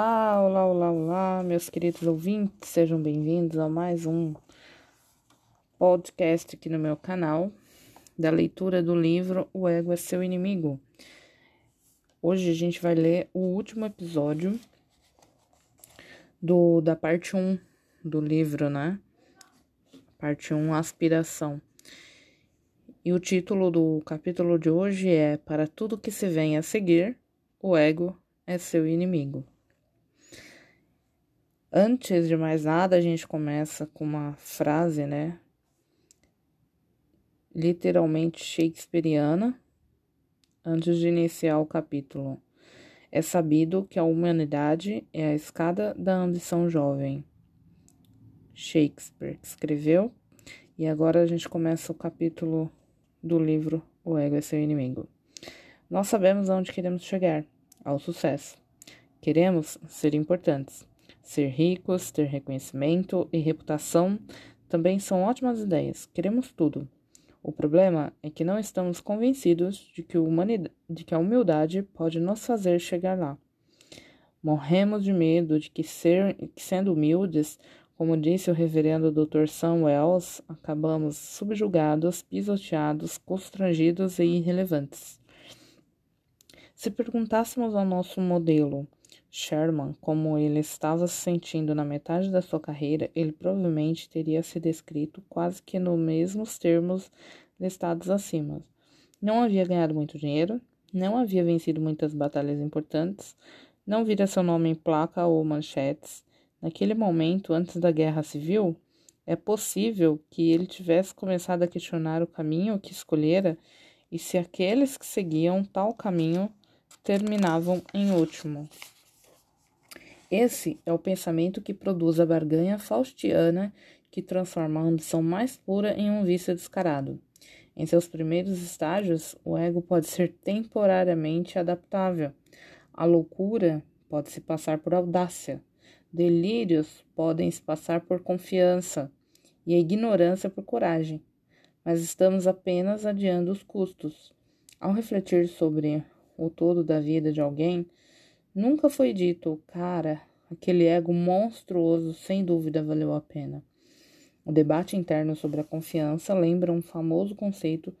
Olá, olá, olá, olá, meus queridos ouvintes, sejam bem-vindos a mais um podcast aqui no meu canal da leitura do livro O Ego é Seu Inimigo. Hoje a gente vai ler o último episódio do da parte 1 do livro, né? Parte 1, Aspiração. E o título do capítulo de hoje é Para tudo que se vem a seguir, o ego é seu inimigo. Antes de mais nada, a gente começa com uma frase, né? Literalmente shakespeariana, antes de iniciar o capítulo. É sabido que a humanidade é a escada da ambição jovem. Shakespeare escreveu, e agora a gente começa o capítulo do livro O Ego é Seu Inimigo. Nós sabemos aonde queremos chegar ao sucesso. Queremos ser importantes. Ser ricos, ter reconhecimento e reputação também são ótimas ideias. Queremos tudo. O problema é que não estamos convencidos de que, de que a humildade pode nos fazer chegar lá. Morremos de medo de que, ser, que sendo humildes, como disse o reverendo Dr. Sam Wells, acabamos subjugados, pisoteados, constrangidos e irrelevantes. Se perguntássemos ao nosso modelo, Sherman, como ele estava se sentindo na metade da sua carreira, ele provavelmente teria se descrito quase que nos mesmos termos listados acima. Não havia ganhado muito dinheiro, não havia vencido muitas batalhas importantes, não vira seu nome em placa ou manchetes, Naquele momento, antes da guerra civil, é possível que ele tivesse começado a questionar o caminho que escolhera e se aqueles que seguiam tal caminho terminavam em último. Esse é o pensamento que produz a barganha faustiana que transforma a ambição mais pura em um vício descarado. Em seus primeiros estágios, o ego pode ser temporariamente adaptável. A loucura pode se passar por audácia. Delírios podem se passar por confiança e a ignorância por coragem, mas estamos apenas adiando os custos. Ao refletir sobre o todo da vida de alguém, nunca foi dito, cara, aquele ego monstruoso sem dúvida valeu a pena. O debate interno sobre a confiança lembra um famoso conceito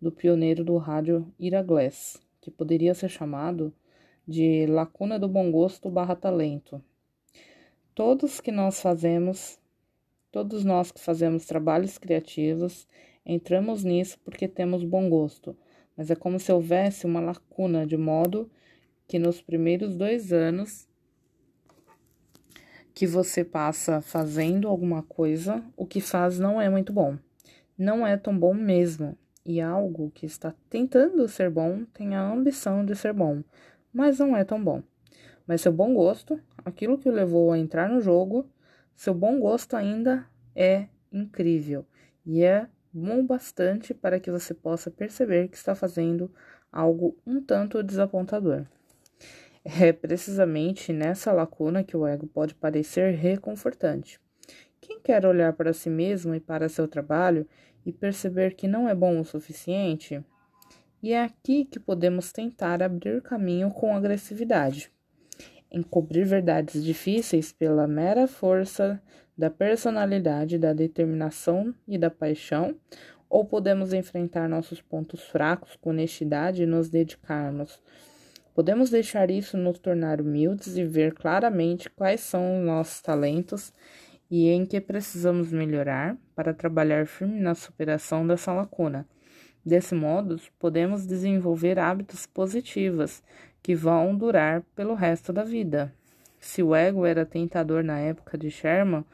do pioneiro do rádio Ira Glass, que poderia ser chamado de lacuna do bom gosto barra talento, Todos que nós fazemos, todos nós que fazemos trabalhos criativos, entramos nisso porque temos bom gosto, mas é como se houvesse uma lacuna, de modo que nos primeiros dois anos que você passa fazendo alguma coisa, o que faz não é muito bom. Não é tão bom mesmo. E algo que está tentando ser bom tem a ambição de ser bom, mas não é tão bom mas seu bom gosto, aquilo que o levou a entrar no jogo, seu bom gosto ainda é incrível e é bom bastante para que você possa perceber que está fazendo algo um tanto desapontador. É precisamente nessa lacuna que o ego pode parecer reconfortante. Quem quer olhar para si mesmo e para seu trabalho e perceber que não é bom o suficiente? E é aqui que podemos tentar abrir caminho com agressividade encobrir verdades difíceis pela mera força da personalidade, da determinação e da paixão, ou podemos enfrentar nossos pontos fracos com honestidade e nos dedicarmos. Podemos deixar isso nos tornar humildes e ver claramente quais são os nossos talentos e em que precisamos melhorar para trabalhar firme na superação dessa lacuna. Desse modo, podemos desenvolver hábitos positivos que vão durar pelo resto da vida. Se o ego era tentador na época de Sherman,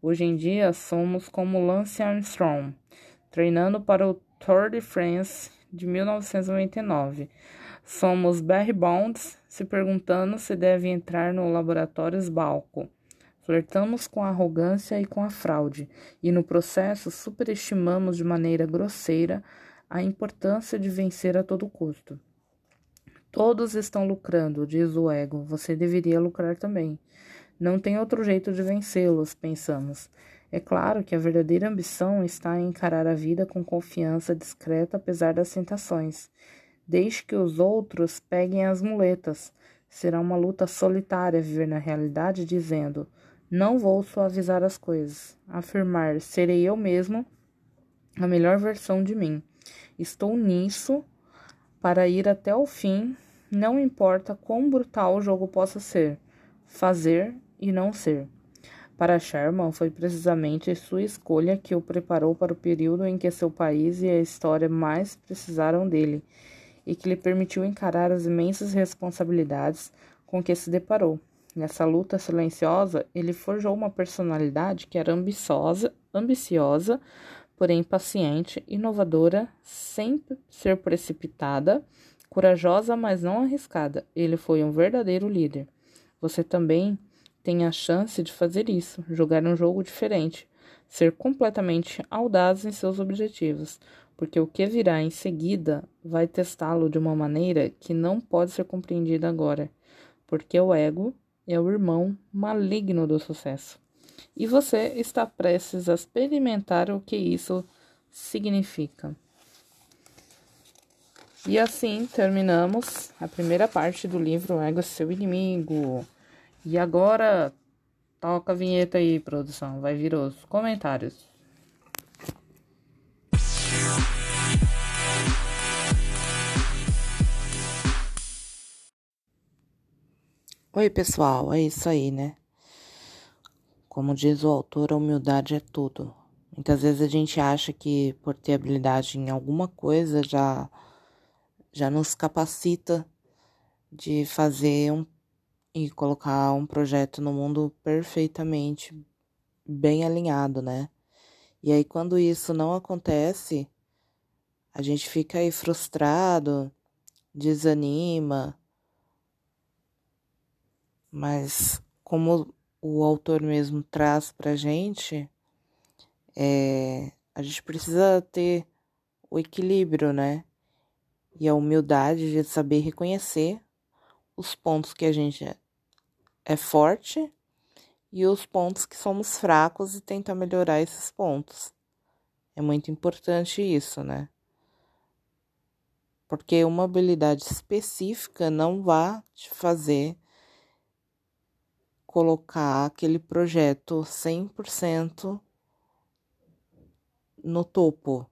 hoje em dia somos como Lance Armstrong, treinando para o Tour de France de 1999. Somos Barry Bonds se perguntando se deve entrar no laboratório Sbalco. Flertamos com a arrogância e com a fraude, e no processo superestimamos de maneira grosseira a importância de vencer a todo custo. Todos estão lucrando, diz o ego. Você deveria lucrar também. Não tem outro jeito de vencê-los, pensamos. É claro que a verdadeira ambição está em encarar a vida com confiança discreta apesar das tentações. Deixe que os outros peguem as muletas. Será uma luta solitária viver na realidade dizendo: não vou suavizar as coisas. Afirmar: serei eu mesmo a melhor versão de mim. Estou nisso para ir até o fim, não importa quão brutal o jogo possa ser. Fazer e não ser. Para Sherman, foi precisamente sua escolha que o preparou para o período em que seu país e a história mais precisaram dele e que lhe permitiu encarar as imensas responsabilidades com que se deparou. Nessa luta silenciosa, ele forjou uma personalidade que era ambiciosa, ambiciosa, porém paciente, inovadora, sem ser precipitada, corajosa, mas não arriscada. Ele foi um verdadeiro líder. Você também tem a chance de fazer isso, jogar um jogo diferente, ser completamente audaz em seus objetivos, porque o que virá em seguida vai testá-lo de uma maneira que não pode ser compreendida agora, porque o ego é o irmão maligno do sucesso. E você está prestes a experimentar o que isso significa. E assim terminamos a primeira parte do livro Ego é Seu Inimigo. E agora, toca a vinheta aí, produção. Vai vir os comentários. Oi, pessoal, é isso aí, né? Como diz o autor, a humildade é tudo. Muitas vezes a gente acha que por ter habilidade em alguma coisa já já nos capacita de fazer um e colocar um projeto no mundo perfeitamente bem alinhado, né? E aí quando isso não acontece, a gente fica aí frustrado, desanima. Mas como o autor mesmo traz pra gente, é, a gente precisa ter o equilíbrio, né? E a humildade de saber reconhecer os pontos que a gente é forte e os pontos que somos fracos e tentar melhorar esses pontos. É muito importante isso, né? Porque uma habilidade específica não vai te fazer colocar aquele projeto 100% no topo.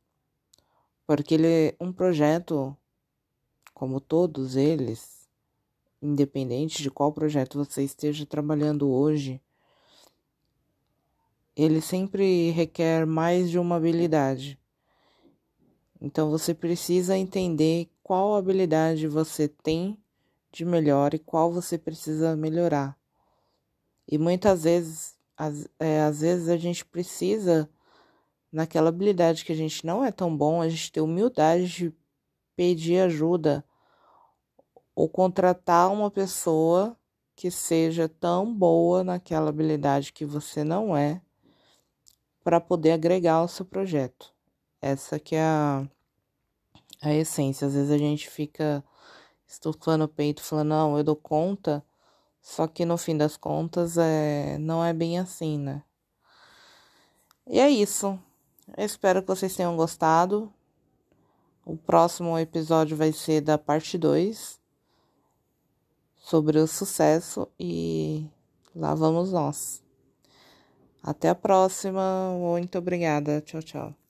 Porque ele um projeto como todos eles independente de qual projeto você esteja trabalhando hoje, ele sempre requer mais de uma habilidade. Então você precisa entender qual habilidade você tem de melhor e qual você precisa melhorar. E muitas vezes, às, é, às vezes a gente precisa, naquela habilidade que a gente não é tão bom, a gente ter humildade de pedir ajuda ou contratar uma pessoa que seja tão boa naquela habilidade que você não é para poder agregar ao seu projeto. Essa que é a, a essência. Às vezes a gente fica estufando o peito falando, não, eu dou conta, só que no fim das contas é, não é bem assim, né? E é isso. Eu espero que vocês tenham gostado. O próximo episódio vai ser da parte 2 sobre o sucesso e lá vamos nós. Até a próxima. Muito obrigada. Tchau, tchau.